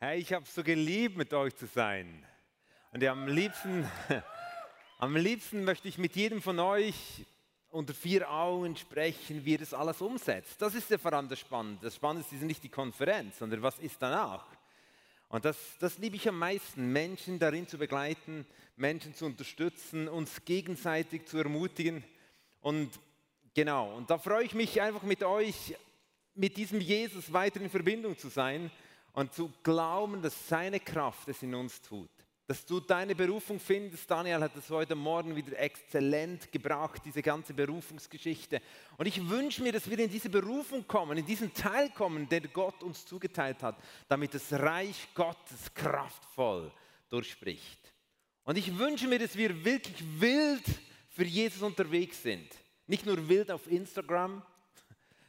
Hey, ich habe es so geliebt, mit euch zu sein. Und am liebsten, am liebsten möchte ich mit jedem von euch unter vier Augen sprechen, wie ihr das alles umsetzt. Das ist ja vor allem das Spannende. Das Spannende ist nicht die Konferenz, sondern was ist danach. Und das, das liebe ich am meisten, Menschen darin zu begleiten, Menschen zu unterstützen, uns gegenseitig zu ermutigen. Und genau, und da freue ich mich einfach mit euch, mit diesem Jesus weiter in Verbindung zu sein und zu glauben, dass seine Kraft es in uns tut. Dass du deine Berufung findest. Daniel hat es heute Morgen wieder exzellent gebracht, diese ganze Berufungsgeschichte. Und ich wünsche mir, dass wir in diese Berufung kommen, in diesen Teil kommen, den Gott uns zugeteilt hat, damit das Reich Gottes kraftvoll durchspricht. Und ich wünsche mir, dass wir wirklich wild für Jesus unterwegs sind. Nicht nur wild auf Instagram,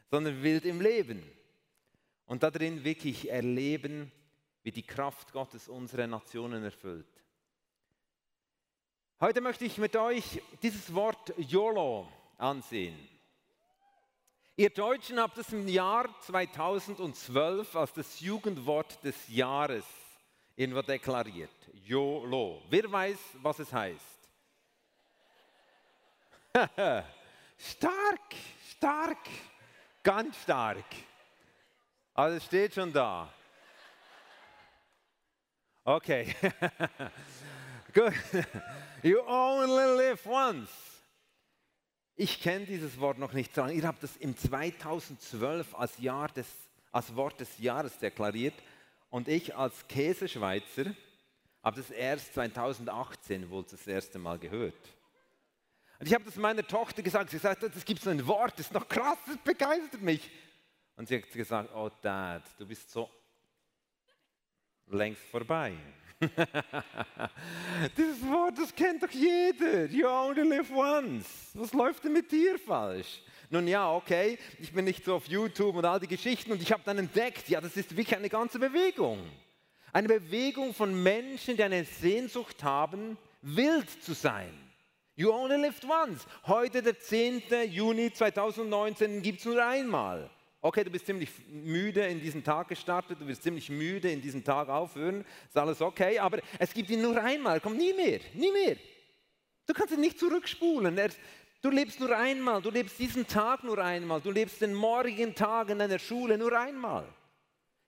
sondern wild im Leben und darin wirklich erleben, wie die Kraft Gottes unsere Nationen erfüllt. Heute möchte ich mit euch dieses Wort YOLO ansehen. Ihr Deutschen habt es im Jahr 2012 als das Jugendwort des Jahres irgendwo deklariert. YOLO. Wer weiß, was es heißt? stark, stark, ganz stark. Also es steht schon da. Okay. Gut. You only live once. Ich kenne dieses Wort noch nicht so lange. Ihr habt das im 2012 als, Jahr des, als Wort des Jahres deklariert und ich als Käseschweizer habe das erst 2018 wohl das erste Mal gehört. Und ich habe das meiner Tochter gesagt. Sie sagt, es gibt so ein Wort, das ist noch krass, das begeistert mich. Und sie hat gesagt, oh Dad, du bist so längst vorbei. Dieses Wort, das kennt doch jeder. You only live once. Was läuft denn mit dir falsch? Nun ja, okay, ich bin nicht so auf YouTube und all die Geschichten und ich habe dann entdeckt, ja, das ist wirklich eine ganze Bewegung. Eine Bewegung von Menschen, die eine Sehnsucht haben, wild zu sein. You only lived once. Heute, der 10. Juni 2019, gibt es nur einmal. Okay, du bist ziemlich müde in diesen Tag gestartet, du wirst ziemlich müde in diesen Tag aufhören, ist alles okay, aber es gibt ihn nur einmal, kommt nie mehr, nie mehr. Du kannst ihn nicht zurückspulen. Du lebst nur einmal, du lebst diesen Tag nur einmal, du lebst den morgigen Tag in deiner Schule nur einmal.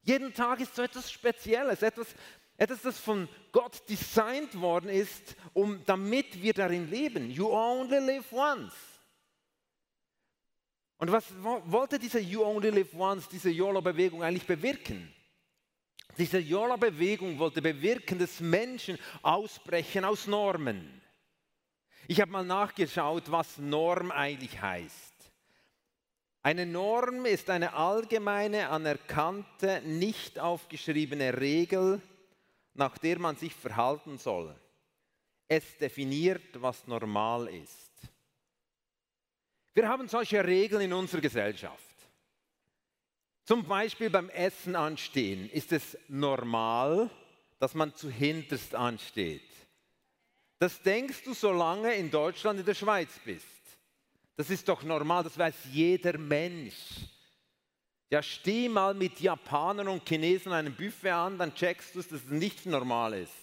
Jeden Tag ist so etwas Spezielles, etwas, etwas, das von Gott designt worden ist, um, damit wir darin leben. You only live once. Und was wollte diese You Only Live Once, diese YOLO-Bewegung eigentlich bewirken? Diese YOLO-Bewegung wollte bewirken, dass Menschen ausbrechen aus Normen. Ich habe mal nachgeschaut, was Norm eigentlich heißt. Eine Norm ist eine allgemeine, anerkannte, nicht aufgeschriebene Regel, nach der man sich verhalten soll. Es definiert, was normal ist. Wir haben solche Regeln in unserer Gesellschaft. Zum Beispiel beim Essen anstehen ist es normal, dass man zu hinterst ansteht. Das denkst du, solange in Deutschland, in der Schweiz bist. Das ist doch normal, das weiß jeder Mensch. Ja, steh mal mit Japanern und Chinesen einem Buffet an, dann checkst du, dass das nicht normal ist.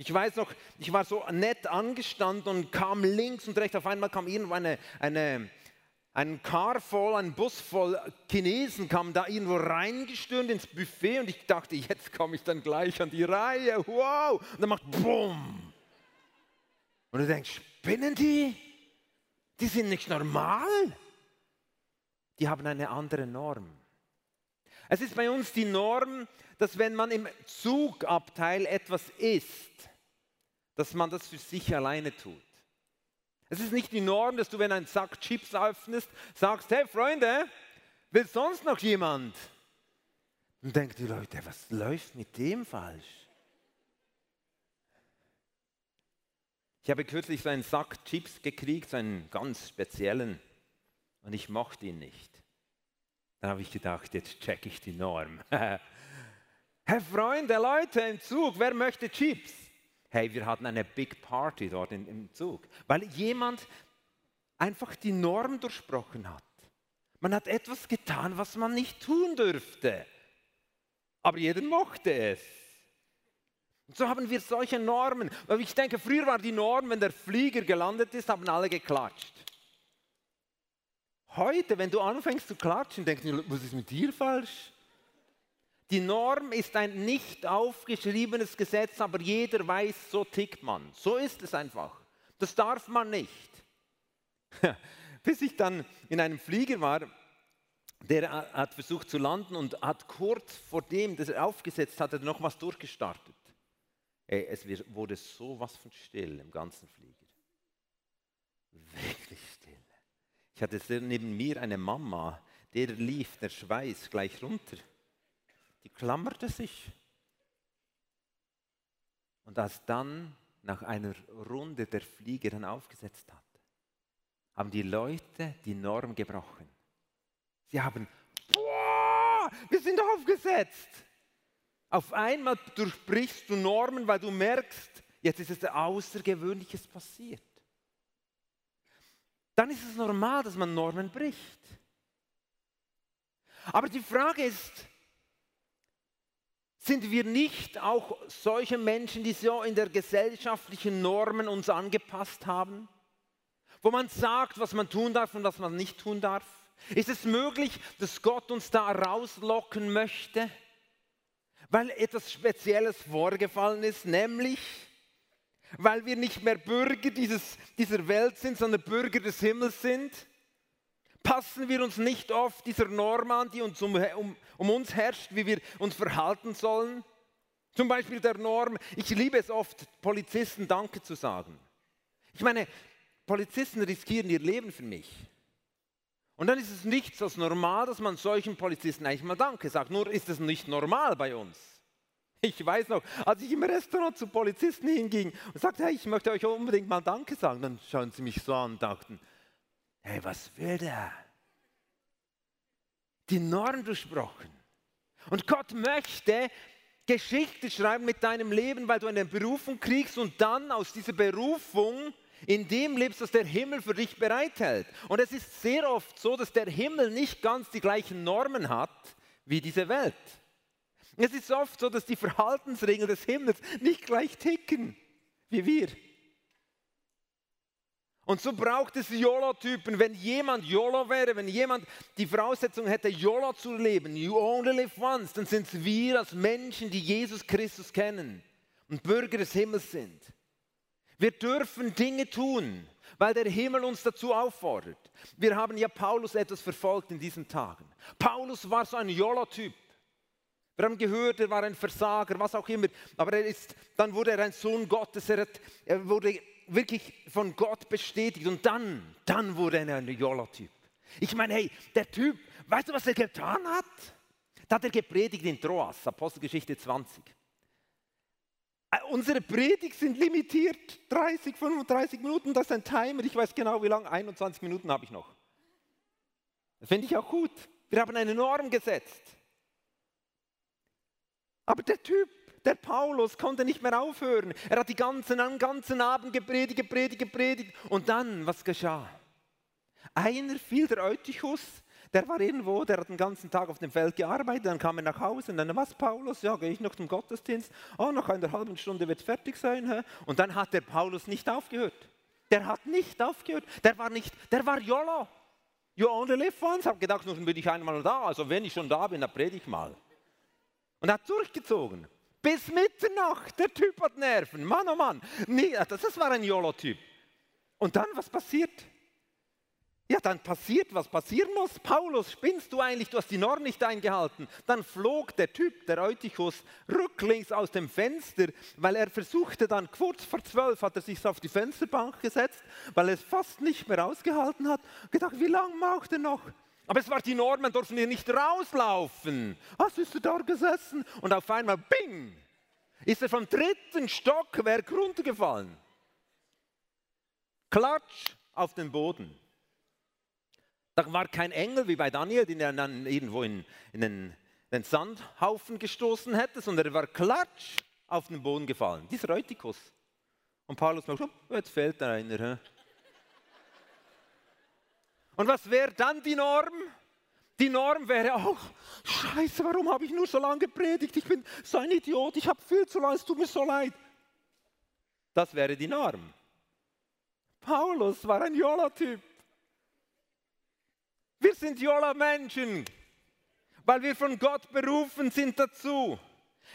Ich weiß noch, ich war so nett angestanden und kam links und rechts. Auf einmal kam irgendwo eine, eine, ein Car voll, ein Bus voll Chinesen kam da irgendwo reingestürmt ins Buffet und ich dachte, jetzt komme ich dann gleich an die Reihe. Wow! Und dann macht BUM! Und du denkst, spinnen die? Die sind nicht normal. Die haben eine andere Norm. Es ist bei uns die Norm, dass wenn man im Zugabteil etwas isst, dass man das für sich alleine tut. Es ist nicht die Norm, dass du, wenn ein Sack Chips öffnest, sagst, hey Freunde, will sonst noch jemand? Dann denken die Leute, was läuft mit dem falsch? Ich habe kürzlich so einen Sack Chips gekriegt, so einen ganz speziellen, und ich mochte ihn nicht. Dann habe ich gedacht, jetzt check ich die Norm. Herr Freunde, Leute im Zug, wer möchte Chips? Hey, wir hatten eine Big Party dort in, im Zug, weil jemand einfach die Norm durchsprochen hat. Man hat etwas getan, was man nicht tun dürfte. Aber jeder mochte es. Und so haben wir solche Normen. Ich denke, früher war die Norm, wenn der Flieger gelandet ist, haben alle geklatscht. Heute, wenn du anfängst zu klatschen, denkst du, was ist mit dir falsch? Die Norm ist ein nicht aufgeschriebenes Gesetz, aber jeder weiß, so tickt man. So ist es einfach. Das darf man nicht. Bis ich dann in einem Flieger war, der hat versucht zu landen und hat kurz vor dem, dass er aufgesetzt hatte, noch was durchgestartet. Es wurde sowas von still im ganzen Flieger. Wirklich still. Ich hatte neben mir eine Mama, der lief der Schweiß gleich runter. Die klammerte sich. Und als dann nach einer Runde der Flieger dann aufgesetzt hat, haben die Leute die Norm gebrochen. Sie haben, boah, wir sind aufgesetzt. Auf einmal durchbrichst du Normen, weil du merkst, jetzt ist etwas Außergewöhnliches passiert. Dann ist es normal, dass man Normen bricht. Aber die Frage ist, sind wir nicht auch solche Menschen, die so in der gesellschaftlichen Normen uns angepasst haben? Wo man sagt, was man tun darf und was man nicht tun darf? Ist es möglich, dass Gott uns da rauslocken möchte, weil etwas Spezielles vorgefallen ist, nämlich weil wir nicht mehr Bürger dieses, dieser Welt sind, sondern Bürger des Himmels sind? Passen wir uns nicht oft dieser Norm an, die uns um, um, um uns herrscht, wie wir uns verhalten sollen? Zum Beispiel der Norm, ich liebe es oft, Polizisten Danke zu sagen. Ich meine, Polizisten riskieren ihr Leben für mich. Und dann ist es nichts als normal, dass man solchen Polizisten eigentlich mal Danke sagt. Nur ist es nicht normal bei uns. Ich weiß noch, als ich im Restaurant zu Polizisten hinging und sagte, hey, ich möchte euch unbedingt mal Danke sagen, dann schauen sie mich so an und dachten, hey, was will der? Die Norm durchbrochen. Und Gott möchte Geschichte schreiben mit deinem Leben, weil du eine Berufung kriegst und dann aus dieser Berufung in dem lebst, was der Himmel für dich bereithält. Und es ist sehr oft so, dass der Himmel nicht ganz die gleichen Normen hat wie diese Welt. Es ist oft so, dass die Verhaltensregeln des Himmels nicht gleich ticken wie wir. Und so braucht es YOLO-Typen. Wenn jemand YOLO wäre, wenn jemand die Voraussetzung hätte, YOLO zu leben, you only live once, dann sind es wir als Menschen, die Jesus Christus kennen und Bürger des Himmels sind. Wir dürfen Dinge tun, weil der Himmel uns dazu auffordert. Wir haben ja Paulus etwas verfolgt in diesen Tagen. Paulus war so ein YOLO-Typ. Wir haben gehört, er war ein Versager, was auch immer. Aber er ist, dann wurde er ein Sohn Gottes. Er, hat, er wurde wirklich von Gott bestätigt. Und dann, dann wurde er ein YOLO-Typ. Ich meine, hey, der Typ, weißt du, was er getan hat? Da hat er gepredigt in Troas, Apostelgeschichte 20. Äh, unsere Predigt sind limitiert, 30, 35 Minuten, das ist ein Timer, ich weiß genau wie lange, 21 Minuten habe ich noch. Das finde ich auch gut. Wir haben eine Norm gesetzt. Aber der Typ, der Paulus, konnte nicht mehr aufhören. Er hat die ganzen, den ganzen Abend gepredigt, gepredigt, gepredigt. Und dann, was geschah? Einer fiel der Eutychus, der war irgendwo, der hat den ganzen Tag auf dem Feld gearbeitet, dann kam er nach Hause und dann, was Paulus, ja, gehe ich noch zum Gottesdienst, oh, nach einer halben Stunde wird es fertig sein. Hä? Und dann hat der Paulus nicht aufgehört. Der hat nicht aufgehört, der war nicht, der war YOLO. You only live once. Habe gedacht, nun bin ich einmal da, also wenn ich schon da bin, dann predige ich mal. Und er hat durchgezogen. Bis Mitternacht, der Typ hat Nerven, Mann oh Mann. Nee, das war ein YOLO-Typ. Und dann, was passiert? Ja, dann passiert, was passieren muss. Paulus, spinnst du eigentlich? Du hast die Norm nicht eingehalten. Dann flog der Typ, der Eutychus, rücklings aus dem Fenster, weil er versuchte dann, kurz vor zwölf hat er sich auf die Fensterbank gesetzt, weil er es fast nicht mehr ausgehalten hat. Gedacht, wie lange macht er noch? Aber es war die Norm, man durfte nicht rauslaufen. Was ist er da gesessen? Und auf einmal, bing, ist er vom dritten Stockwerk runtergefallen. Klatsch auf den Boden. Da war kein Engel wie bei Daniel, den er dann irgendwo in, in den, den, Sandhaufen gestoßen hätte, sondern er war klatsch auf den Boden gefallen. Dieser Eutychus. Und Paulus sagt, oh, jetzt fehlt da einer. Und was wäre dann die Norm? Die Norm wäre auch, scheiße, warum habe ich nur so lange gepredigt? Ich bin so ein Idiot, ich habe viel zu lange, es tut mir so leid. Das wäre die Norm. Paulus war ein Jola-Typ. Wir sind Jola-Menschen, weil wir von Gott berufen sind dazu.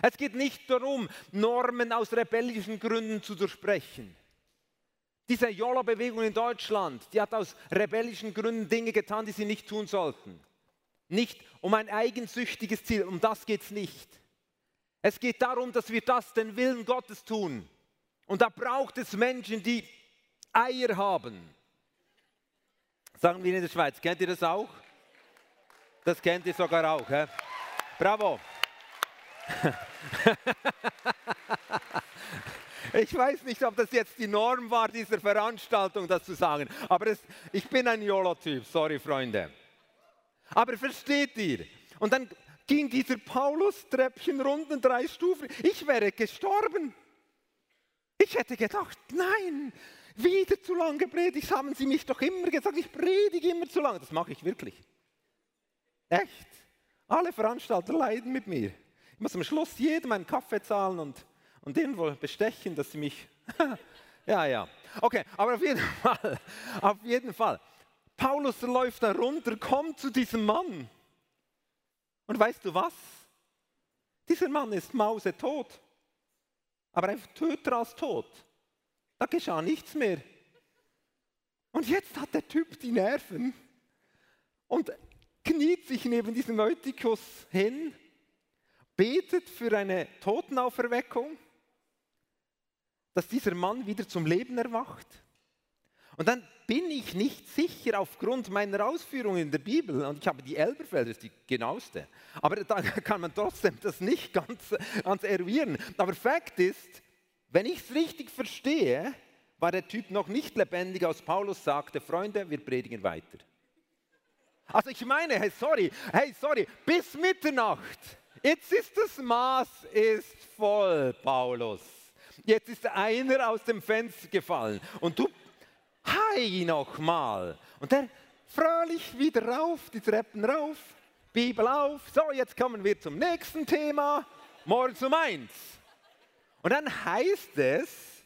Es geht nicht darum, Normen aus rebellischen Gründen zu durchbrechen. Diese Jola-Bewegung in Deutschland, die hat aus rebellischen Gründen Dinge getan, die sie nicht tun sollten. Nicht um ein eigensüchtiges Ziel, um das geht es nicht. Es geht darum, dass wir das den Willen Gottes tun. Und da braucht es Menschen, die Eier haben. Sagen wir in der Schweiz, kennt ihr das auch? Das kennt ihr sogar auch. He? Bravo. Ich weiß nicht, ob das jetzt die Norm war dieser Veranstaltung, das zu sagen, aber es, ich bin ein YOLO-Typ, sorry Freunde. Aber versteht ihr? Und dann ging dieser Paulus Treppchen runter, drei Stufen. Ich wäre gestorben. Ich hätte gedacht, nein, wieder zu lange gepredigt, haben Sie mich doch immer gesagt, ich predige immer zu lange. Das mache ich wirklich. Echt. Alle Veranstalter leiden mit mir. Ich muss am Schluss jedem einen Kaffee zahlen und, und irgendwo bestechen, dass sie mich. ja, ja. Okay, aber auf jeden Fall, auf jeden Fall. Paulus läuft da runter, kommt zu diesem Mann. Und weißt du was? Dieser Mann ist mausetot. Aber einfach töter als tot. Da geschah nichts mehr. Und jetzt hat der Typ die Nerven und kniet sich neben diesem Eutikus hin, betet für eine Totenauferweckung, dass dieser Mann wieder zum Leben erwacht. Und dann bin ich nicht sicher aufgrund meiner Ausführungen in der Bibel, und ich habe die Elberfelder, das ist die genaueste, aber da kann man trotzdem das nicht ganz, ganz eruieren. Aber Fakt ist, wenn ich es richtig verstehe, war der Typ noch nicht lebendig, als Paulus sagte, Freunde, wir predigen weiter. Also ich meine, hey, sorry, hey, sorry, bis Mitternacht. Jetzt ist das Maß ist voll, Paulus. Jetzt ist einer aus dem Fenster gefallen und du Hi nochmal. Und der fröhlich wieder rauf, die Treppen rauf, Bibel auf. So, jetzt kommen wir zum nächsten Thema. Morgen um eins. Und dann heißt es,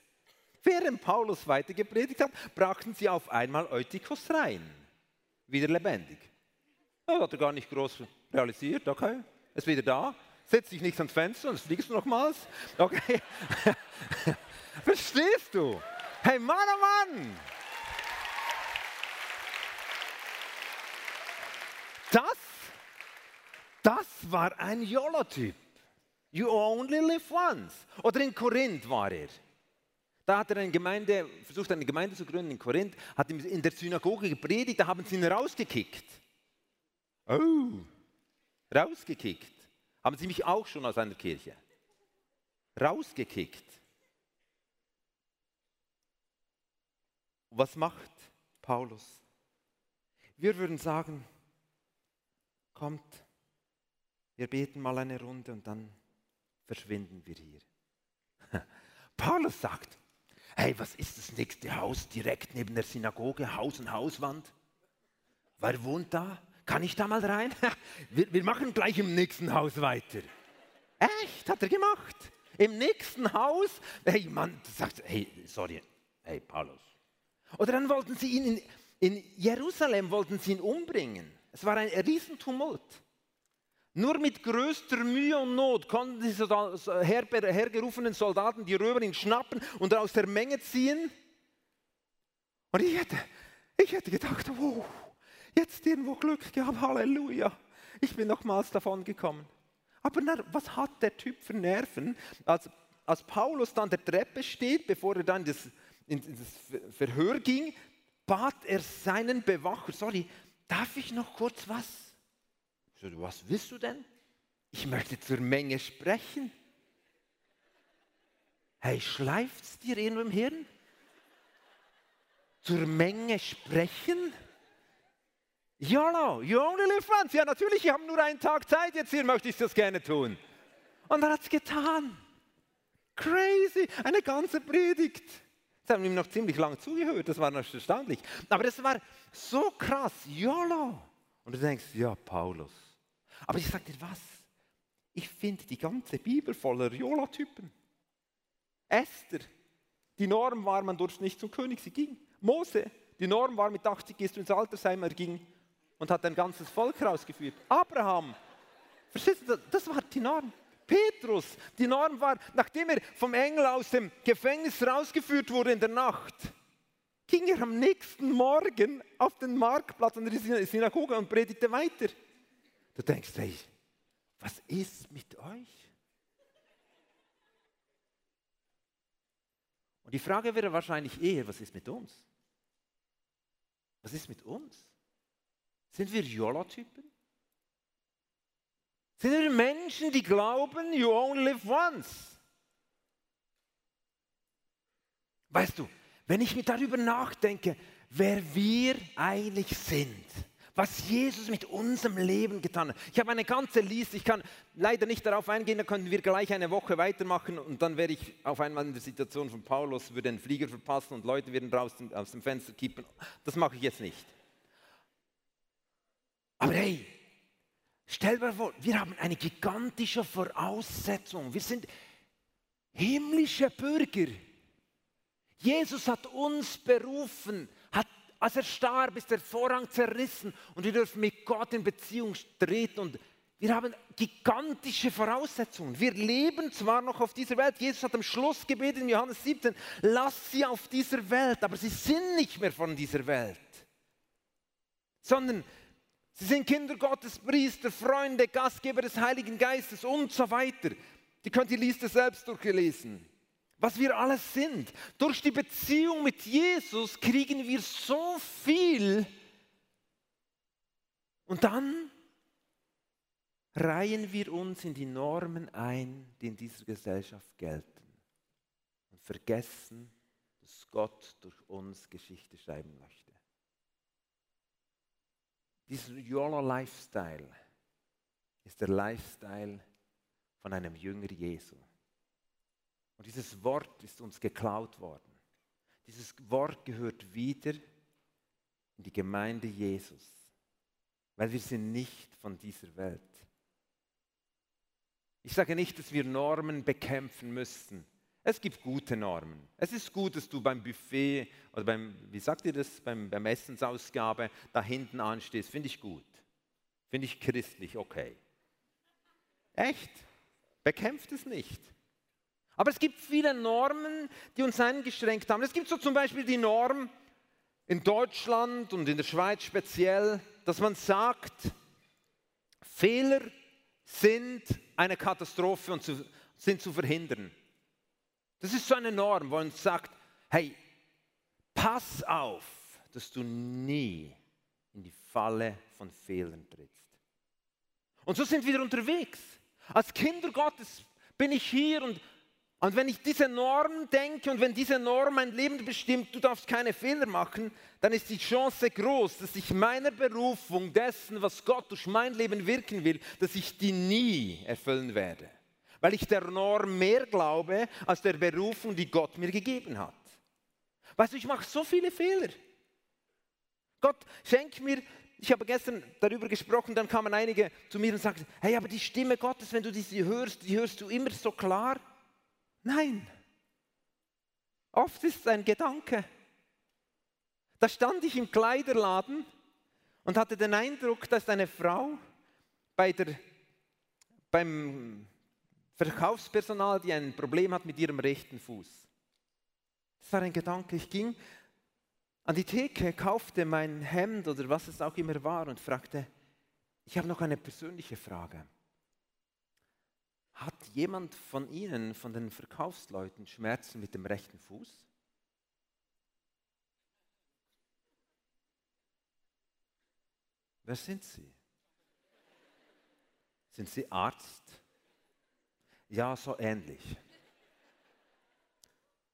während Paulus weiter gepredigt hat, brachten sie auf einmal Eutychus rein. Wieder lebendig. Das hat er gar nicht groß realisiert. Okay, ist wieder da. Setz dich nicht ans Fenster, sonst fliegst du nochmals. Okay. Verstehst du? Hey, Mann, oh Mann! Das, das war ein YOLO-Typ. You only live once. Oder in Korinth war er. Da hat er eine Gemeinde, versucht eine Gemeinde zu gründen in Korinth, hat in der Synagoge gepredigt, da haben sie ihn rausgekickt. Oh, rausgekickt. Haben sie mich auch schon aus einer Kirche? Rausgekickt. Was macht Paulus? Wir würden sagen, kommt, wir beten mal eine Runde und dann verschwinden wir hier. Paulus sagt, hey, was ist das nächste Haus direkt neben der Synagoge, Haus und Hauswand? Wer wohnt da? Kann ich da mal rein? wir, wir machen gleich im nächsten Haus weiter. Echt? Hat er gemacht? Im nächsten Haus? Hey, Mann, sagt, hey, sorry, hey, Paulus. Oder dann wollten sie ihn in, in Jerusalem wollten sie ihn umbringen. Es war ein Riesentumult. Nur mit größter Mühe und Not konnten die hergerufenen Soldaten die Römer ihn schnappen und aus der Menge ziehen. Und ich hätte, ich hätte gedacht, wow, jetzt irgendwo Glück gehabt, Halleluja. Ich bin nochmals davon gekommen. Aber na, was hat der Typ für Nerven, als, als Paulus dann der Treppe steht, bevor er dann das, in das Verhör ging, bat er seinen Bewacher, sorry, darf ich noch kurz was? So, was willst du denn? Ich möchte zur Menge sprechen. Hey, schleift es dir irgendwo im Hirn? Zur Menge sprechen? YOLO, you only live once. Ja, natürlich, ich habe nur einen Tag Zeit, jetzt hier möchte ich das gerne tun. Und er hat es getan. Crazy, eine ganze Predigt. Sie haben ihm noch ziemlich lang zugehört, das war noch erstaunlich. Aber das war so krass, YOLO. Und du denkst, ja, Paulus. Aber ich sage dir was, ich finde die ganze Bibel voller Jola-Typen. Esther, die Norm war, man durfte nicht zum König, sie ging. Mose, die Norm war, mit 80 gehst du ins Altersheim, er ging und hat ein ganzes Volk rausgeführt. Abraham, verstehst du, das war die Norm. Petrus, die Norm war, nachdem er vom Engel aus dem Gefängnis rausgeführt wurde in der Nacht, ging er am nächsten Morgen auf den Marktplatz an der Synagoge und predigte weiter. Du denkst, hey, was ist mit euch? Und die Frage wäre wahrscheinlich eher, was ist mit uns? Was ist mit uns? Sind wir Jola-Typen? Sind wir Menschen, die glauben, you only live once? Weißt du, wenn ich mir darüber nachdenke, wer wir eigentlich sind, was Jesus mit unserem Leben getan hat. Ich habe eine ganze Liste, ich kann leider nicht darauf eingehen, da könnten wir gleich eine Woche weitermachen und dann wäre ich auf einmal in der Situation von Paulus, würde den Flieger verpassen und Leute würden draußen aus dem Fenster kippen. Das mache ich jetzt nicht. Aber hey, stell dir vor, wir haben eine gigantische Voraussetzung. Wir sind himmlische Bürger. Jesus hat uns berufen, hat, als er starb, ist der Vorhang zerrissen und wir dürfen mit Gott in Beziehung treten und wir haben gigantische Voraussetzungen. Wir leben zwar noch auf dieser Welt. Jesus hat am Schluss gebetet in Johannes 17, lass sie auf dieser Welt, aber sie sind nicht mehr von dieser Welt, sondern sie sind Kinder Gottes, Priester, Freunde, Gastgeber des Heiligen Geistes und so weiter. Die könnt ihr Liste selbst durchlesen was wir alles sind. Durch die Beziehung mit Jesus kriegen wir so viel. Und dann reihen wir uns in die Normen ein, die in dieser Gesellschaft gelten. Und vergessen, dass Gott durch uns Geschichte schreiben möchte. Dieser YOLO-Lifestyle ist der Lifestyle von einem Jünger Jesu. Und dieses Wort ist uns geklaut worden. Dieses Wort gehört wieder in die Gemeinde Jesus, weil wir sind nicht von dieser Welt. Ich sage nicht, dass wir Normen bekämpfen müssen. Es gibt gute Normen. Es ist gut, dass du beim Buffet oder beim, wie sagt ihr das, beim, beim Essensausgabe da hinten anstehst. Finde ich gut. Finde ich christlich, okay. Echt? Bekämpft es nicht. Aber es gibt viele Normen, die uns eingeschränkt haben. Es gibt so zum Beispiel die Norm in Deutschland und in der Schweiz speziell, dass man sagt, Fehler sind eine Katastrophe und zu, sind zu verhindern. Das ist so eine Norm, wo man sagt, hey, pass auf, dass du nie in die Falle von Fehlern trittst. Und so sind wir unterwegs. Als Kinder Gottes bin ich hier und und wenn ich diese Norm denke und wenn diese Norm mein Leben bestimmt, du darfst keine Fehler machen, dann ist die Chance groß, dass ich meiner Berufung dessen, was Gott durch mein Leben wirken will, dass ich die nie erfüllen werde. Weil ich der Norm mehr glaube als der Berufung, die Gott mir gegeben hat. Weißt du, ich mache so viele Fehler. Gott schenkt mir, ich habe gestern darüber gesprochen, dann kamen einige zu mir und sagten, hey, aber die Stimme Gottes, wenn du diese hörst, die hörst du immer so klar. Nein. Oft ist es ein Gedanke. Da stand ich im Kleiderladen und hatte den Eindruck, dass eine Frau bei der, beim Verkaufspersonal, die ein Problem hat mit ihrem rechten Fuß. Das war ein Gedanke. Ich ging an die Theke, kaufte mein Hemd oder was es auch immer war und fragte, ich habe noch eine persönliche Frage. Hat jemand von Ihnen, von den Verkaufsleuten, Schmerzen mit dem rechten Fuß? Wer sind Sie? Sind Sie Arzt? Ja, so ähnlich.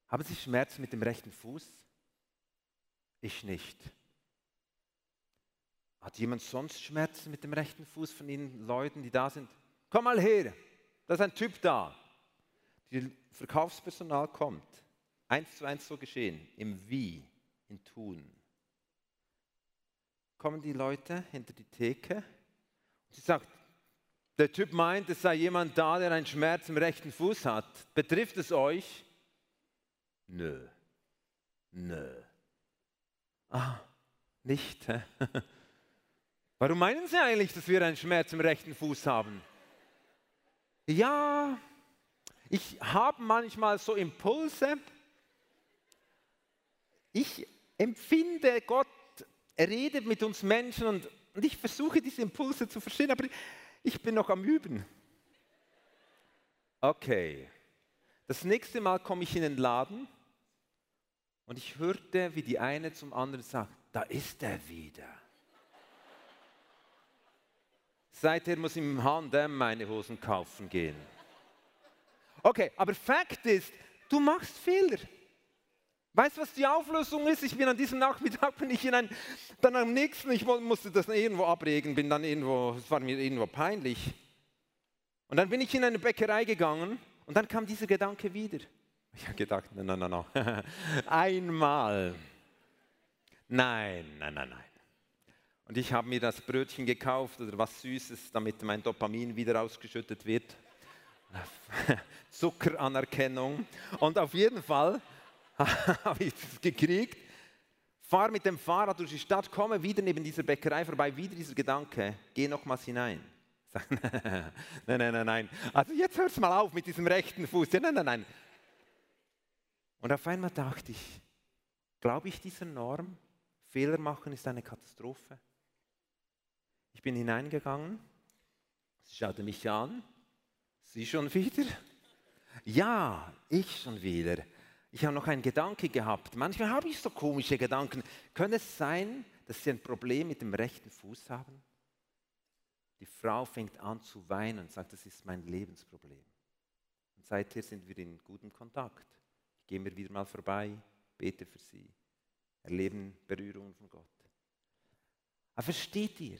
Haben Sie Schmerzen mit dem rechten Fuß? Ich nicht. Hat jemand sonst Schmerzen mit dem rechten Fuß von Ihnen Leuten, die da sind? Komm mal her. Da ist ein Typ da. Das Verkaufspersonal kommt. Eins zu eins so geschehen. Im Wie, im Tun. kommen die Leute hinter die Theke. Und sie sagt, der Typ meint, es sei jemand da, der einen Schmerz im rechten Fuß hat. Betrifft es euch? Nö. Nö. Ah, nicht. Warum meinen Sie eigentlich, dass wir einen Schmerz im rechten Fuß haben? Ja, ich habe manchmal so Impulse. Ich empfinde, Gott redet mit uns Menschen und, und ich versuche diese Impulse zu verstehen, aber ich bin noch am Üben. Okay, das nächste Mal komme ich in den Laden und ich hörte, wie die eine zum anderen sagt, da ist er wieder. Seither muss ich im H&M meine Hosen kaufen gehen. Okay, aber Fakt ist, du machst Fehler. Weißt du, was die Auflösung ist? Ich bin an diesem Nachmittag, bin ich in ein, dann am nächsten, ich musste das irgendwo abregen, bin dann irgendwo, es war mir irgendwo peinlich. Und dann bin ich in eine Bäckerei gegangen und dann kam dieser Gedanke wieder. Ich habe gedacht, nein, nein, nein, nein. einmal. Nein, nein, nein, nein. Und ich habe mir das Brötchen gekauft oder was Süßes, damit mein Dopamin wieder ausgeschüttet wird. Zuckeranerkennung. Und auf jeden Fall habe ich gekriegt. Fahre mit dem Fahrrad durch die Stadt, komme wieder neben dieser Bäckerei vorbei, wieder dieser Gedanke, geh nochmals hinein. nein, nein, nein, nein. Also jetzt hör's mal auf mit diesem rechten Fuß. Ja, nein, nein, nein. Und auf einmal dachte ich, glaube ich dieser Norm, Fehler machen ist eine Katastrophe. Ich bin hineingegangen, sie schaute mich an, sie schon wieder? Ja, ich schon wieder. Ich habe noch einen Gedanke gehabt. Manchmal habe ich so komische Gedanken. Könnte es sein, dass Sie ein Problem mit dem rechten Fuß haben? Die Frau fängt an zu weinen und sagt, das ist mein Lebensproblem. Und seither sind wir in gutem Kontakt. Ich gehe mir wieder mal vorbei, bete für sie, erleben Berührungen von Gott. Aber versteht ihr?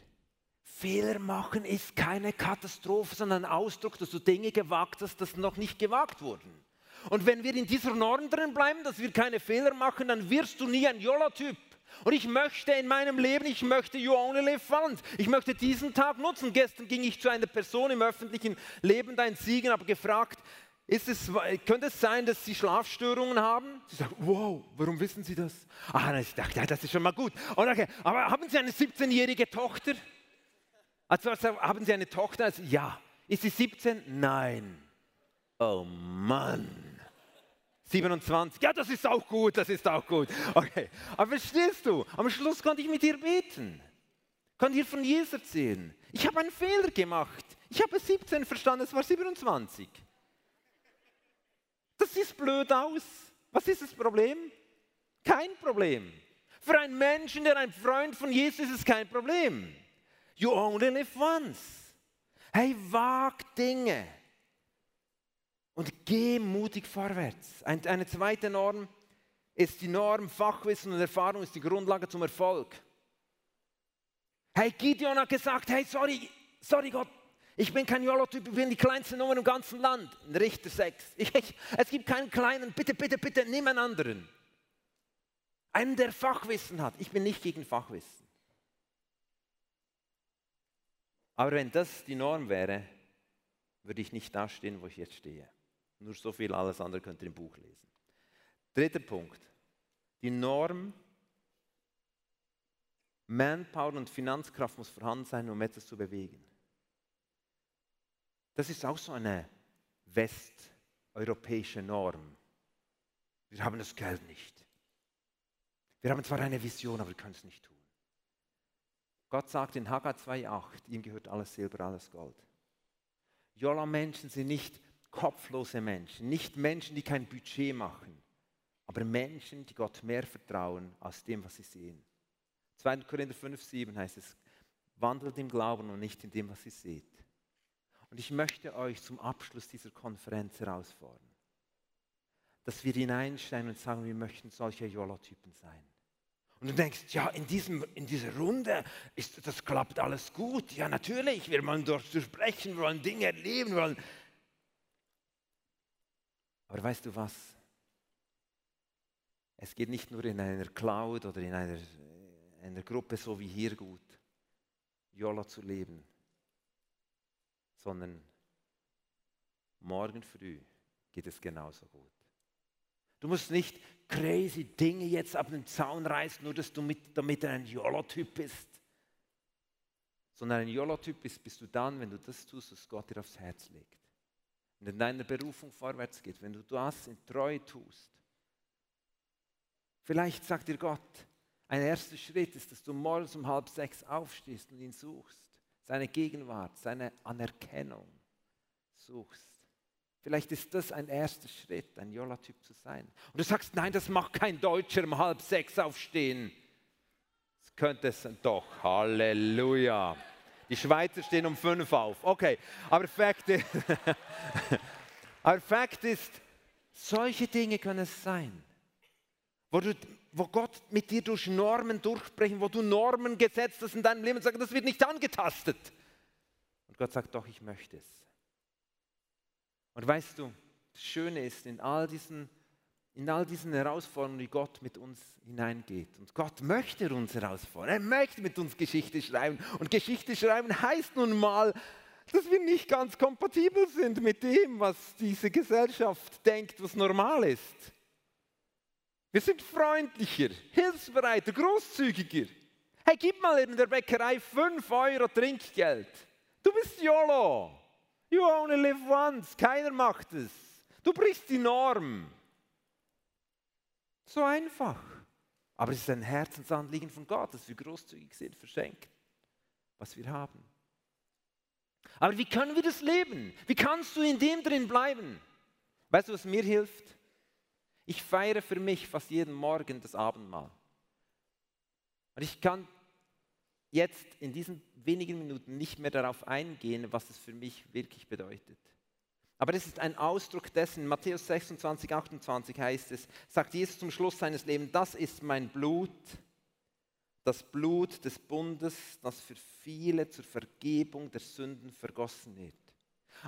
Fehler machen ist keine Katastrophe, sondern ein Ausdruck, dass du Dinge gewagt hast, das noch nicht gewagt wurden. Und wenn wir in dieser Norm drin bleiben, dass wir keine Fehler machen, dann wirst du nie ein YOLO-Typ. Und ich möchte in meinem Leben, ich möchte You Only Live Once. Ich möchte diesen Tag nutzen. Gestern ging ich zu einer Person im öffentlichen Leben, dein Siegen, habe gefragt, ist es, könnte es sein, dass Sie Schlafstörungen haben? Sie sagt, wow, warum wissen Sie das? Ah, ich dachte, ja, das ist schon mal gut. Und okay, aber haben Sie eine 17-jährige Tochter? Also, also haben Sie eine Tochter? Also, ja. Ist sie 17? Nein. Oh Mann. 27. Ja, das ist auch gut, das ist auch gut. Okay, aber verstehst du? Am Schluss konnte ich mit ihr beten. Konnte ihr von Jesus erzählen. Ich habe einen Fehler gemacht. Ich habe 17 verstanden, es war 27. Das sieht blöd aus. Was ist das Problem? Kein Problem. Für einen Menschen, der ein Freund von Jesus ist, ist kein Problem. You only live once. Hey, wag Dinge und geh mutig vorwärts. Eine zweite Norm ist die Norm, Fachwissen und Erfahrung ist die Grundlage zum Erfolg. Hey, Gideon hat gesagt, hey, sorry, sorry Gott, ich bin kein YOLO-Typ, ich bin die kleinste Nummer im ganzen Land. Richter 6. Ich, ich, es gibt keinen kleinen, bitte, bitte, bitte, nimm einen anderen. Einen, der Fachwissen hat. Ich bin nicht gegen Fachwissen. Aber wenn das die Norm wäre, würde ich nicht da stehen, wo ich jetzt stehe. Nur so viel, alles andere könnt ihr im Buch lesen. Dritter Punkt. Die Norm, Manpower und Finanzkraft muss vorhanden sein, um etwas zu bewegen. Das ist auch so eine westeuropäische Norm. Wir haben das Geld nicht. Wir haben zwar eine Vision, aber wir können es nicht tun. Gott sagt in Haggai 2,8, ihm gehört alles Silber, alles Gold. Jola-Menschen sind nicht kopflose Menschen, nicht Menschen, die kein Budget machen, aber Menschen, die Gott mehr vertrauen als dem, was sie sehen. 2. Korinther 5, 7 heißt es, wandelt im Glauben und nicht in dem, was ihr seht. Und ich möchte euch zum Abschluss dieser Konferenz herausfordern, dass wir hineinsteigen und sagen, wir möchten solche YOLO-Typen sein. Und du denkst, ja, in, diesem, in dieser Runde, ist, das klappt alles gut. Ja, natürlich, wir wollen durchbrechen, wir wollen Dinge erleben, wir wollen aber weißt du was? Es geht nicht nur in einer Cloud oder in einer, in der Gruppe so wie hier gut, Jolla zu leben, sondern morgen früh geht es genauso gut. Du musst nicht crazy Dinge jetzt ab dem Zaun reißen, nur dass du mit, damit ein YOLO-Typ bist. Sondern ein YOLO-Typ bist, bist du dann, wenn du das tust, was Gott dir aufs Herz legt. Wenn in deiner Berufung vorwärts geht, wenn du das in Treue tust. Vielleicht sagt dir Gott, ein erster Schritt ist, dass du morgens um halb sechs aufstehst und ihn suchst. Seine Gegenwart, seine Anerkennung suchst. Vielleicht ist das ein erster Schritt, ein Jola-Typ zu sein. Und du sagst, nein, das macht kein Deutscher um halb sechs aufstehen. Das könnte es doch. Halleluja. Die Schweizer stehen um fünf auf. Okay, aber Fakt ist, aber Fakt ist solche Dinge können es sein, wo, du, wo Gott mit dir durch Normen durchbrechen, wo du Normen gesetzt hast in deinem Leben und sagst, das wird nicht angetastet. Und Gott sagt, doch, ich möchte es. Und weißt du, das Schöne ist, in all diesen, in all diesen Herausforderungen, die Gott mit uns hineingeht. Und Gott möchte uns herausfordern. Er möchte mit uns Geschichte schreiben. Und Geschichte schreiben heißt nun mal, dass wir nicht ganz kompatibel sind mit dem, was diese Gesellschaft denkt, was normal ist. Wir sind freundlicher, hilfsbereiter, großzügiger. Hey, gib mal in der Bäckerei 5 Euro Trinkgeld. Du bist YOLO. You only live once. Keiner macht es. Du brichst die Norm. So einfach. Aber es ist ein Herzensanliegen von Gott, dass wir großzügig sind, verschenken, was wir haben. Aber wie können wir das leben? Wie kannst du in dem drin bleiben? Weißt du, was mir hilft? Ich feiere für mich fast jeden Morgen das Abendmahl. Und ich kann jetzt in diesen wenigen Minuten nicht mehr darauf eingehen, was es für mich wirklich bedeutet. Aber es ist ein Ausdruck dessen, Matthäus 26, 28 heißt es, sagt Jesus zum Schluss seines Lebens, das ist mein Blut, das Blut des Bundes, das für viele zur Vergebung der Sünden vergossen wird.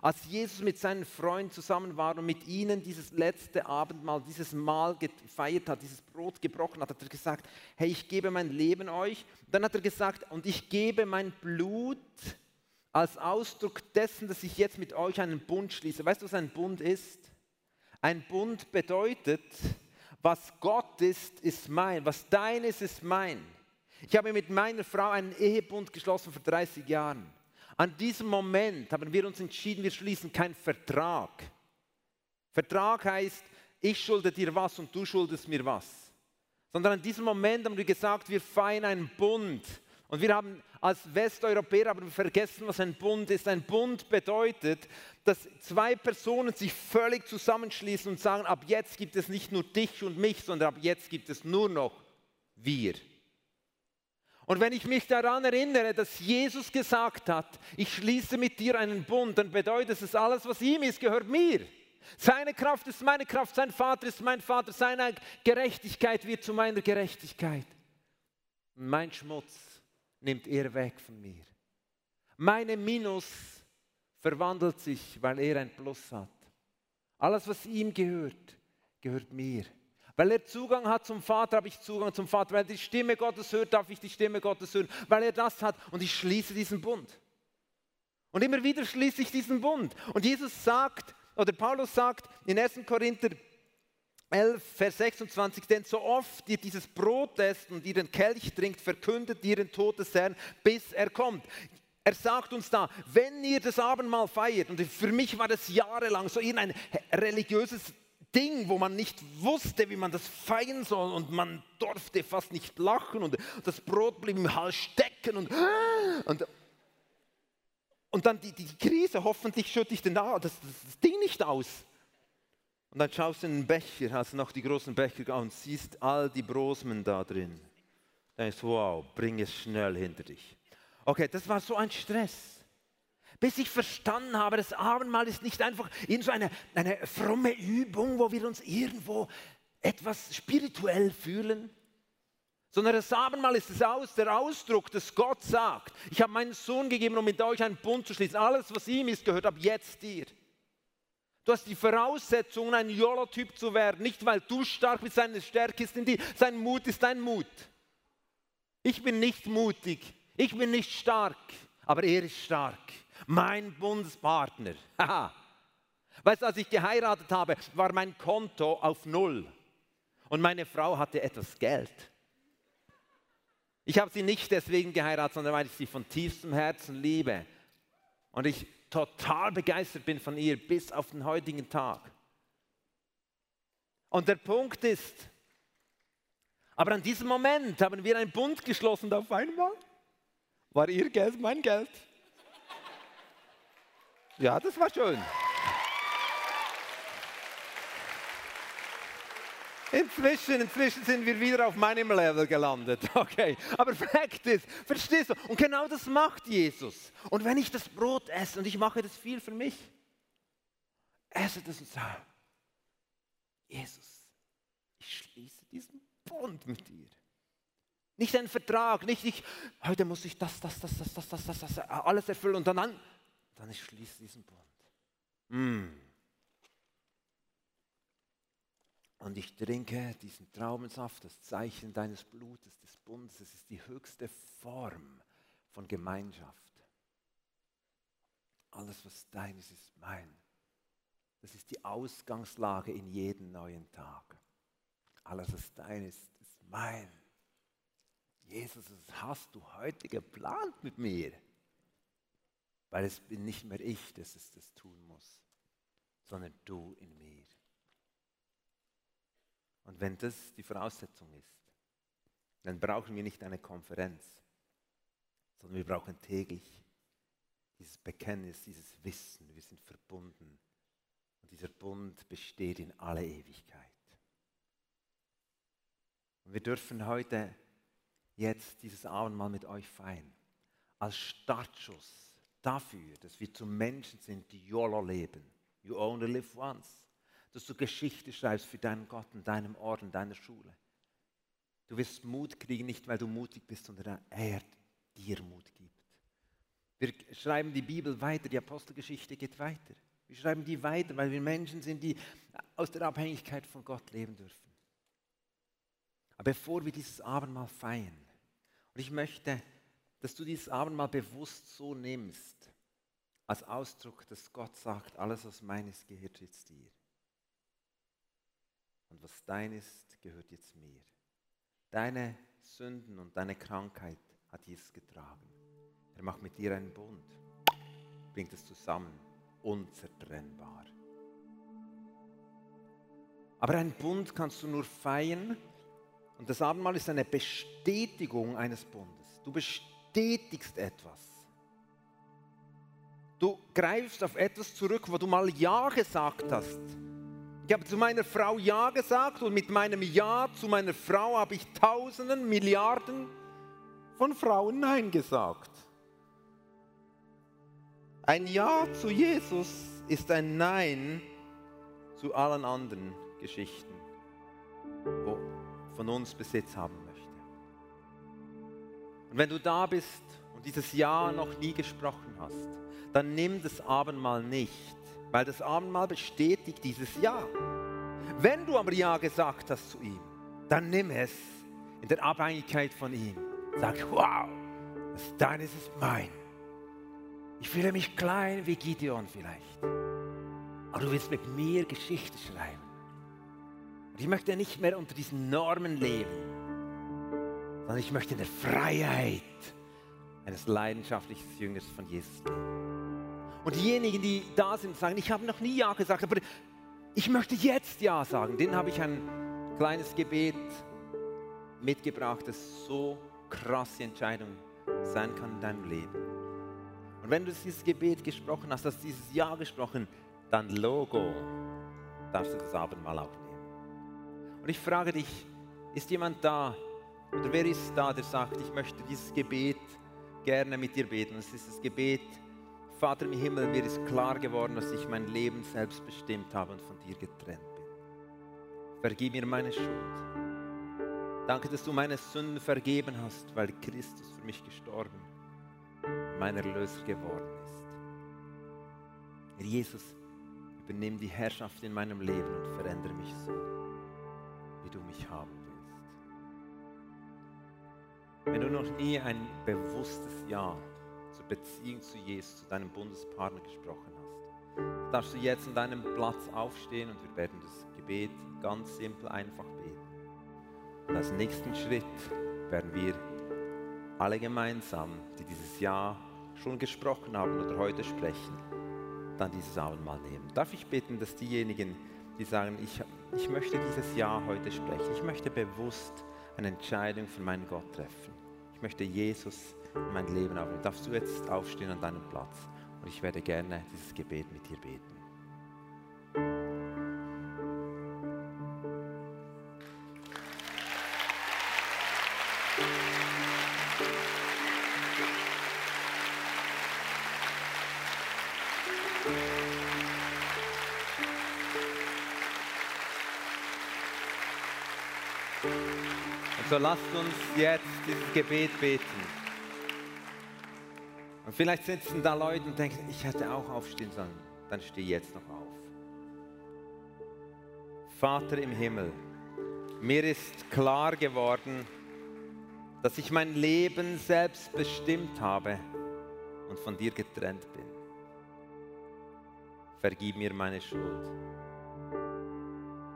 Als Jesus mit seinen Freunden zusammen war und mit ihnen dieses letzte Abendmahl, dieses Mahl gefeiert hat, dieses Brot gebrochen hat, hat er gesagt, hey, ich gebe mein Leben euch. Dann hat er gesagt, und ich gebe mein Blut als Ausdruck dessen, dass ich jetzt mit euch einen Bund schließe. Weißt du, was ein Bund ist? Ein Bund bedeutet, was Gott ist, ist mein, was dein ist, ist mein. Ich habe mit meiner Frau einen Ehebund geschlossen vor 30 Jahren. An diesem Moment haben wir uns entschieden, wir schließen keinen Vertrag. Vertrag heißt, ich schulde dir was und du schuldest mir was. Sondern an diesem Moment haben wir gesagt, wir feiern einen Bund. Und wir haben als Westeuropäer aber vergessen, was ein Bund ist. Ein Bund bedeutet, dass zwei Personen sich völlig zusammenschließen und sagen, ab jetzt gibt es nicht nur dich und mich, sondern ab jetzt gibt es nur noch wir. Und wenn ich mich daran erinnere, dass Jesus gesagt hat, ich schließe mit dir einen Bund, dann bedeutet es, alles, was ihm ist, gehört mir. Seine Kraft ist meine Kraft, sein Vater ist mein Vater, seine Gerechtigkeit wird zu meiner Gerechtigkeit. Mein Schmutz nimmt er weg von mir. Meine Minus verwandelt sich, weil er ein Plus hat. Alles, was ihm gehört, gehört mir. Weil er Zugang hat zum Vater, habe ich Zugang zum Vater. Weil er die Stimme Gottes hört, darf ich die Stimme Gottes hören. Weil er das hat und ich schließe diesen Bund. Und immer wieder schließe ich diesen Bund. Und Jesus sagt, oder Paulus sagt in 1. Korinther 11, Vers 26, denn so oft ihr dieses Brot esst und ihr den Kelch trinkt, verkündet ihr den Tod des Herrn, bis er kommt. Er sagt uns da, wenn ihr das Abendmahl feiert, und für mich war das jahrelang so irgendein religiöses Ding, wo man nicht wusste, wie man das feiern soll und man durfte fast nicht lachen und das Brot blieb im Hals stecken und, und, und dann die, die Krise, hoffentlich schütte ich den, das, das Ding nicht aus. Und dann schaust du in den Becher, hast noch die großen Becher und siehst all die Brosmen da drin. Dann denkst wow, bring es schnell hinter dich. Okay, das war so ein Stress bis ich verstanden habe, das Abendmahl ist nicht einfach in so eine, fromme Übung, wo wir uns irgendwo etwas spirituell fühlen, sondern das Abendmahl ist Aus, der Ausdruck, dass Gott sagt, ich habe meinen Sohn gegeben, um mit euch einen Bund zu schließen. Alles, was ihm ist, gehört ab jetzt dir. Du hast die Voraussetzungen, ein YOLO-Typ zu werden, nicht weil du stark bist, seine Stärke ist in dir, sein Mut ist dein Mut. Ich bin nicht mutig, ich bin nicht stark, aber er ist stark. Mein Bundespartner. weißt du, als ich geheiratet habe, war mein Konto auf Null und meine Frau hatte etwas Geld. Ich habe sie nicht deswegen geheiratet, sondern weil ich sie von tiefstem Herzen liebe und ich total begeistert bin von ihr bis auf den heutigen Tag. Und der Punkt ist, aber an diesem Moment haben wir einen Bund geschlossen auf einmal. War ihr Geld mein Geld? Ja, das war schön. Inzwischen, inzwischen sind wir wieder auf meinem Level gelandet. Okay, aber Fakt ist, verstehst du? Und genau das macht Jesus. Und wenn ich das Brot esse, und ich mache das viel für mich, esse das und sage, Jesus, ich schließe diesen Bund mit dir. Nicht ein Vertrag, nicht ich, heute muss ich das, das, das, das, das, das, das, das alles erfüllen und dann, dann, ich schließe diesen Bund. Mm. Und ich trinke diesen Traubensaft, das Zeichen deines Blutes, des Bundes. Es ist die höchste Form von Gemeinschaft. Alles, was dein ist, ist mein. Das ist die Ausgangslage in jeden neuen Tag. Alles, was dein ist, ist mein. Jesus, was hast du heute geplant mit mir? Weil es bin nicht mehr ich, das es das tun muss, sondern du in mir. Und wenn das die Voraussetzung ist, dann brauchen wir nicht eine Konferenz, sondern wir brauchen täglich dieses Bekenntnis, dieses Wissen, wir sind verbunden. Und dieser Bund besteht in alle Ewigkeit. Und wir dürfen heute jetzt dieses Abendmahl mit euch feiern, als Startschuss dafür, dass wir zu Menschen sind, die YOLO leben. You only live once dass du Geschichte schreibst für deinen Gott in deinem Ort, in deiner Schule. Du wirst Mut kriegen, nicht weil du mutig bist, sondern er dir Mut gibt. Wir schreiben die Bibel weiter, die Apostelgeschichte geht weiter. Wir schreiben die weiter, weil wir Menschen sind, die aus der Abhängigkeit von Gott leben dürfen. Aber bevor wir dieses Abendmahl feiern, und ich möchte, dass du dieses Abendmahl bewusst so nimmst, als Ausdruck, dass Gott sagt, alles was meines gehört jetzt dir. Und was dein ist, gehört jetzt mir. Deine Sünden und deine Krankheit hat Jesus getragen. Er macht mit dir einen Bund, bringt es zusammen, unzertrennbar. Aber einen Bund kannst du nur feiern und das Abendmahl ist eine Bestätigung eines Bundes. Du bestätigst etwas. Du greifst auf etwas zurück, wo du mal Ja gesagt hast. Ich habe zu meiner Frau Ja gesagt und mit meinem Ja zu meiner Frau habe ich Tausenden, Milliarden von Frauen Nein gesagt. Ein Ja zu Jesus ist ein Nein zu allen anderen Geschichten, wo von uns Besitz haben möchte. Und wenn du da bist und dieses Ja noch nie gesprochen hast, dann nimm das Abendmahl nicht weil das Abendmahl bestätigt dieses Ja. Wenn du aber Ja gesagt hast zu ihm, dann nimm es in der Abhängigkeit von ihm. Sag, wow, das deines ist mein. Ich fühle mich klein wie Gideon vielleicht. Aber du willst mit mir Geschichte schreiben. Und ich möchte nicht mehr unter diesen Normen leben, sondern ich möchte in der Freiheit eines leidenschaftlichen Jüngers von Jesus leben. Und diejenigen, die da sind, sagen, ich habe noch nie Ja gesagt, aber ich möchte jetzt Ja sagen. Den habe ich ein kleines Gebet mitgebracht, das so krasse Entscheidung sein kann in deinem Leben. Und wenn du dieses Gebet gesprochen hast, hast dieses Ja gesprochen, dann Logo, darfst du das Abendmahl auch nehmen. Und ich frage dich, ist jemand da oder wer ist da, der sagt, ich möchte dieses Gebet gerne mit dir beten? Es ist das Gebet, Vater im Himmel, mir ist klar geworden, dass ich mein Leben selbst bestimmt habe und von dir getrennt bin. Vergib mir meine Schuld. Danke, dass du meine Sünden vergeben hast, weil Christus für mich gestorben, mein Erlöser geworden ist. Herr Jesus, übernimm die Herrschaft in meinem Leben und verändere mich so, wie du mich haben willst. Wenn du noch nie ein bewusstes Ja zur Beziehung zu Jesus, zu deinem Bundespartner gesprochen hast, darfst du jetzt an deinem Platz aufstehen und wir werden das Gebet ganz simpel einfach beten. Und als nächsten Schritt werden wir alle gemeinsam, die dieses Ja schon gesprochen haben oder heute sprechen, dann dieses Abendmahl nehmen. Darf ich bitten, dass diejenigen, die sagen, ich, ich möchte dieses Ja heute sprechen, ich möchte bewusst eine Entscheidung für meinen Gott treffen. Ich möchte Jesus mein Leben aufnehmen. Darfst du jetzt aufstehen an deinem Platz und ich werde gerne dieses Gebet mit dir beten. So lasst uns jetzt dieses Gebet beten. Und vielleicht sitzen da Leute und denken, ich hätte auch aufstehen sollen. Dann steh jetzt noch auf. Vater im Himmel, mir ist klar geworden, dass ich mein Leben selbst bestimmt habe und von dir getrennt bin. Vergib mir meine Schuld.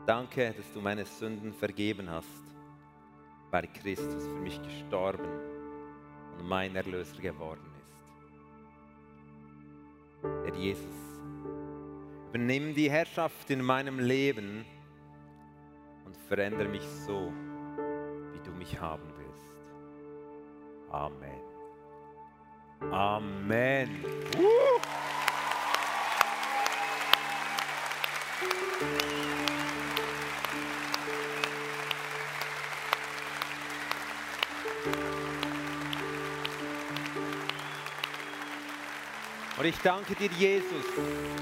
Danke, dass du meine Sünden vergeben hast weil Christus für mich gestorben und mein Erlöser geworden ist. Herr Jesus, übernimm die Herrschaft in meinem Leben und verändere mich so, wie du mich haben willst. Amen. Amen. Uh! Und ich danke dir, Jesus.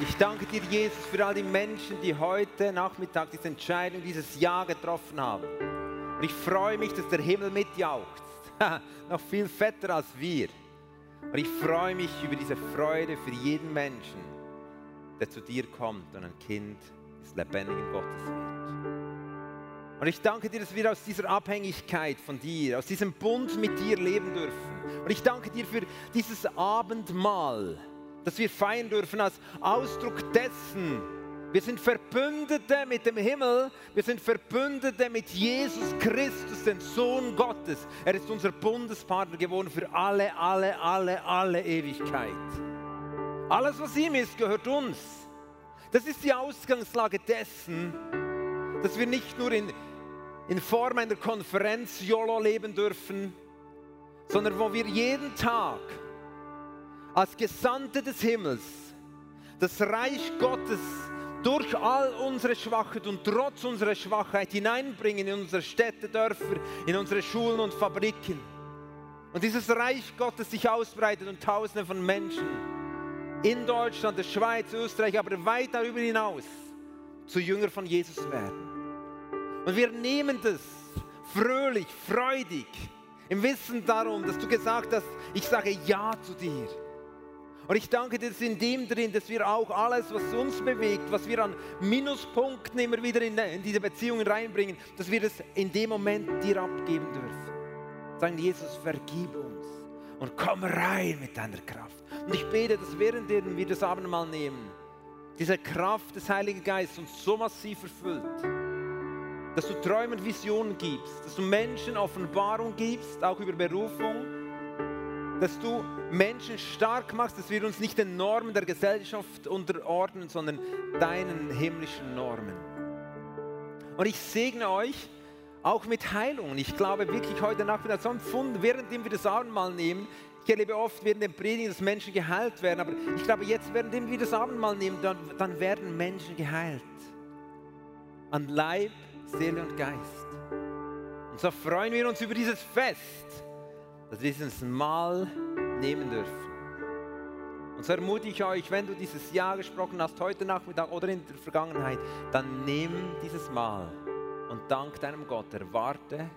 Ich danke dir, Jesus, für all die Menschen, die heute Nachmittag diese Entscheidung, dieses Ja getroffen haben. Und ich freue mich, dass der Himmel mitjauchzt. Noch viel fetter als wir. Und ich freue mich über diese Freude für jeden Menschen, der zu dir kommt und ein Kind des lebendigen Gottes wird. Und ich danke dir, dass wir aus dieser Abhängigkeit von dir, aus diesem Bund mit dir leben dürfen. Und ich danke dir für dieses Abendmahl dass wir feiern dürfen als Ausdruck dessen. Wir sind Verbündete mit dem Himmel, wir sind Verbündete mit Jesus Christus, den Sohn Gottes. Er ist unser Bundespartner geworden für alle, alle, alle, alle Ewigkeit. Alles, was ihm ist, gehört uns. Das ist die Ausgangslage dessen, dass wir nicht nur in, in Form einer Konferenz YOLO leben dürfen, sondern wo wir jeden Tag als Gesandte des Himmels das Reich Gottes durch all unsere Schwachheit und trotz unserer Schwachheit hineinbringen in unsere Städte, Dörfer, in unsere Schulen und Fabriken. Und dieses Reich Gottes sich ausbreitet und Tausende von Menschen in Deutschland, der Schweiz, Österreich, aber weit darüber hinaus zu Jünger von Jesus werden. Und wir nehmen das fröhlich, freudig, im Wissen darum, dass du gesagt hast, ich sage Ja zu dir. Und ich danke dir, dass in dem drin, dass wir auch alles, was uns bewegt, was wir an Minuspunkten immer wieder in, in diese Beziehungen reinbringen, dass wir das in dem Moment dir abgeben dürfen. Sagen, Jesus, vergib uns und komm rein mit deiner Kraft. Und ich bete, dass während wir das Abendmahl nehmen, diese Kraft des Heiligen Geistes uns so massiv erfüllt, dass du Träume und Visionen gibst, dass du Menschen Offenbarung gibst, auch über Berufung, dass du Menschen stark machst, dass wir uns nicht den Normen der Gesellschaft unterordnen, sondern deinen himmlischen Normen. Und ich segne euch auch mit Heilung. Ich glaube wirklich heute Nachmittag so empfunden, während wir das Abendmahl nehmen. Ich erlebe oft während dem Predigen, dass Menschen geheilt werden, aber ich glaube jetzt, während wir das Abendmahl nehmen, dann, dann werden Menschen geheilt. An Leib, Seele und Geist. Und so freuen wir uns über dieses Fest dass wir dieses Mal nehmen dürfen. Und so ermutige ich euch, wenn du dieses Ja gesprochen hast, heute Nachmittag oder in der Vergangenheit, dann nimm dieses Mal und dank deinem Gott erwarte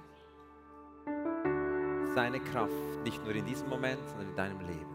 seine Kraft, nicht nur in diesem Moment, sondern in deinem Leben.